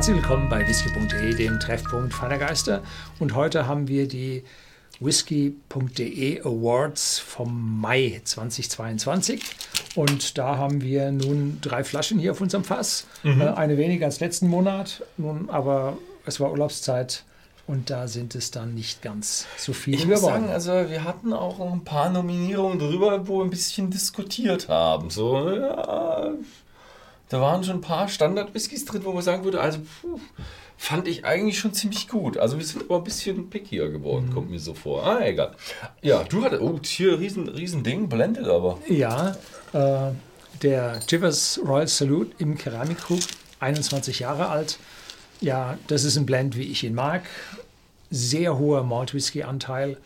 Herzlich willkommen bei whisky.de, dem Treffpunkt feiner Geister. Und heute haben wir die whisky.de Awards vom Mai 2022. Und da haben wir nun drei Flaschen hier auf unserem Fass. Mhm. Äh, eine weniger als letzten Monat. Nun, aber es war Urlaubszeit. Und da sind es dann nicht ganz so viele. Ich muss sagen, also wir hatten auch ein paar Nominierungen drüber, wo wir ein bisschen diskutiert haben. So, ja, da waren schon ein paar Standard-Whiskys drin, wo man sagen würde, also puh, fand ich eigentlich schon ziemlich gut. Also wir sind aber ein bisschen pickier geworden, mhm. kommt mir so vor. Ah, egal. Ja, du hattest, oh, hier, riesen, riesen Ding, blendet aber. Ja, äh, der Chivers Royal Salute im Keramikkrug, 21 Jahre alt. Ja, das ist ein Blend, wie ich ihn mag. Sehr hoher Malt Whisky Anteil.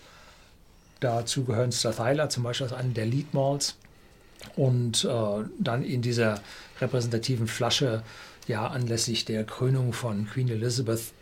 Dazu gehören Strathyla zum Beispiel als einen der Lead Malts. Und äh, dann in dieser repräsentativen Flasche ja anlässlich der Krönung von Queen Elizabeth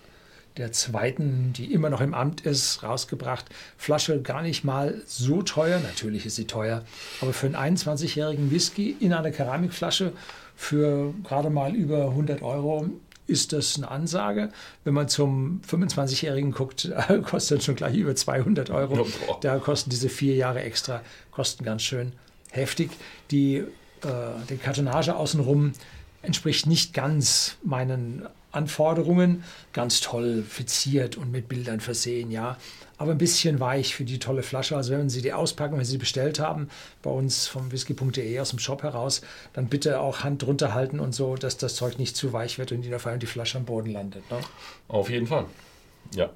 II., die immer noch im Amt ist, rausgebracht. Flasche gar nicht mal so teuer, natürlich ist sie teuer, aber für einen 21-jährigen Whisky in einer Keramikflasche für gerade mal über 100 Euro ist das eine Ansage. Wenn man zum 25-Jährigen guckt, kostet das schon gleich über 200 Euro. Da kosten diese vier Jahre extra, kosten ganz schön heftig. Die, äh, die Kartonage außenrum entspricht nicht ganz meinen Anforderungen. Ganz toll fiziert und mit Bildern versehen, ja. Aber ein bisschen weich für die tolle Flasche. Also wenn Sie die auspacken, wenn Sie sie bestellt haben, bei uns vom whisky.de aus dem Shop heraus, dann bitte auch Hand drunter halten und so, dass das Zeug nicht zu weich wird und in die Flasche am Boden landet. Ne? Auf jeden Fall. Ja.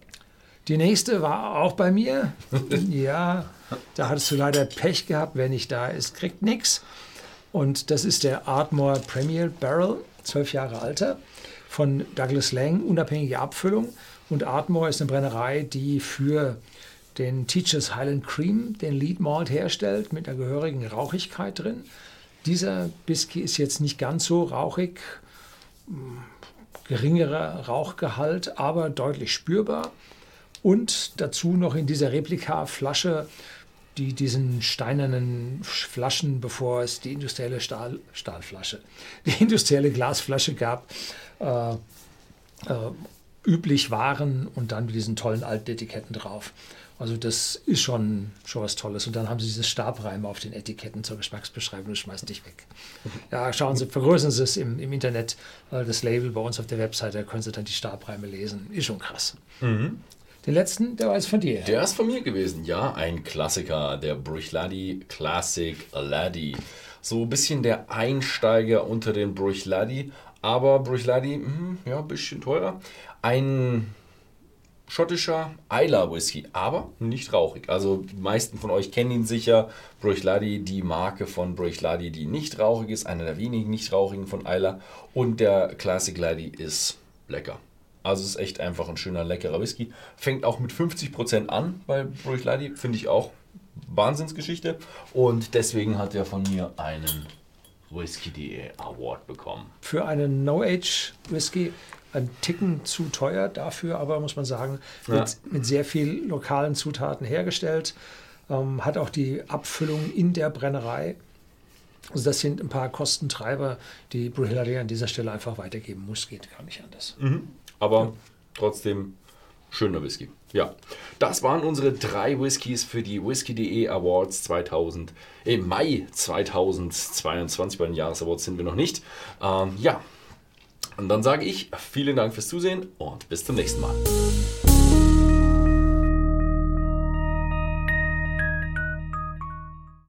Die nächste war auch bei mir. ja, da hattest du leider Pech gehabt. Wer nicht da ist, kriegt nichts. Und das ist der Ardmore Premier Barrel, zwölf Jahre alter, von Douglas Lang, unabhängige Abfüllung. Und Ardmore ist eine Brennerei, die für den Teachers Highland Cream den Lead Malt herstellt, mit einer gehörigen Rauchigkeit drin. Dieser Whisky ist jetzt nicht ganz so rauchig, geringerer Rauchgehalt, aber deutlich spürbar. Und dazu noch in dieser Replikaflasche, die diesen steinernen Flaschen, bevor es die industrielle Stahl, Stahlflasche, die industrielle Glasflasche gab, äh, äh, üblich waren und dann mit diesen tollen alten Etiketten drauf. Also das ist schon, schon was Tolles. Und dann haben sie dieses Stabreime auf den Etiketten zur Geschmacksbeschreibung und schmeißen dich weg. Ja, schauen Sie, vergrößern Sie es im, im Internet, das Label bei uns auf der Webseite, da können Sie dann die Stabreime lesen. Ist schon krass. Mhm. Den letzten, der war jetzt von dir. Der ist von mir gewesen, ja. Ein Klassiker, der Bruichladi Classic Laddie. So ein bisschen der Einsteiger unter den Bruichladi. Aber Bruichladi, mh, ja, ein bisschen teurer. Ein schottischer Isla Whisky, aber nicht rauchig. Also die meisten von euch kennen ihn sicher. Bruichladi, die Marke von Bruichladi, die nicht rauchig ist, einer der wenigen nicht rauchigen von Isla. Und der Classic Laddie ist lecker. Also es ist echt einfach ein schöner, leckerer Whisky. Fängt auch mit 50% an bei Bruich Lady, finde ich auch Wahnsinnsgeschichte. Und deswegen hat er von mir einen Whisky.de Award bekommen. Für einen No-Age-Whisky ein Ticken zu teuer, dafür aber muss man sagen, ja. mit, mit, sehr viel lokalen Zutaten hergestellt. Ähm, hat auch die Abfüllung in der Brennerei. Also das sind ein paar Kostentreiber, die Bruhillary an dieser Stelle einfach weitergeben muss. Geht gar nicht anders. Mhm aber ja. trotzdem schöner Whisky. Ja, das waren unsere drei Whiskys für die Whisky.de Awards 2000, im Mai 2022. Bei den Jahresawards sind wir noch nicht. Ähm, ja, und dann sage ich vielen Dank fürs Zusehen und bis zum nächsten Mal.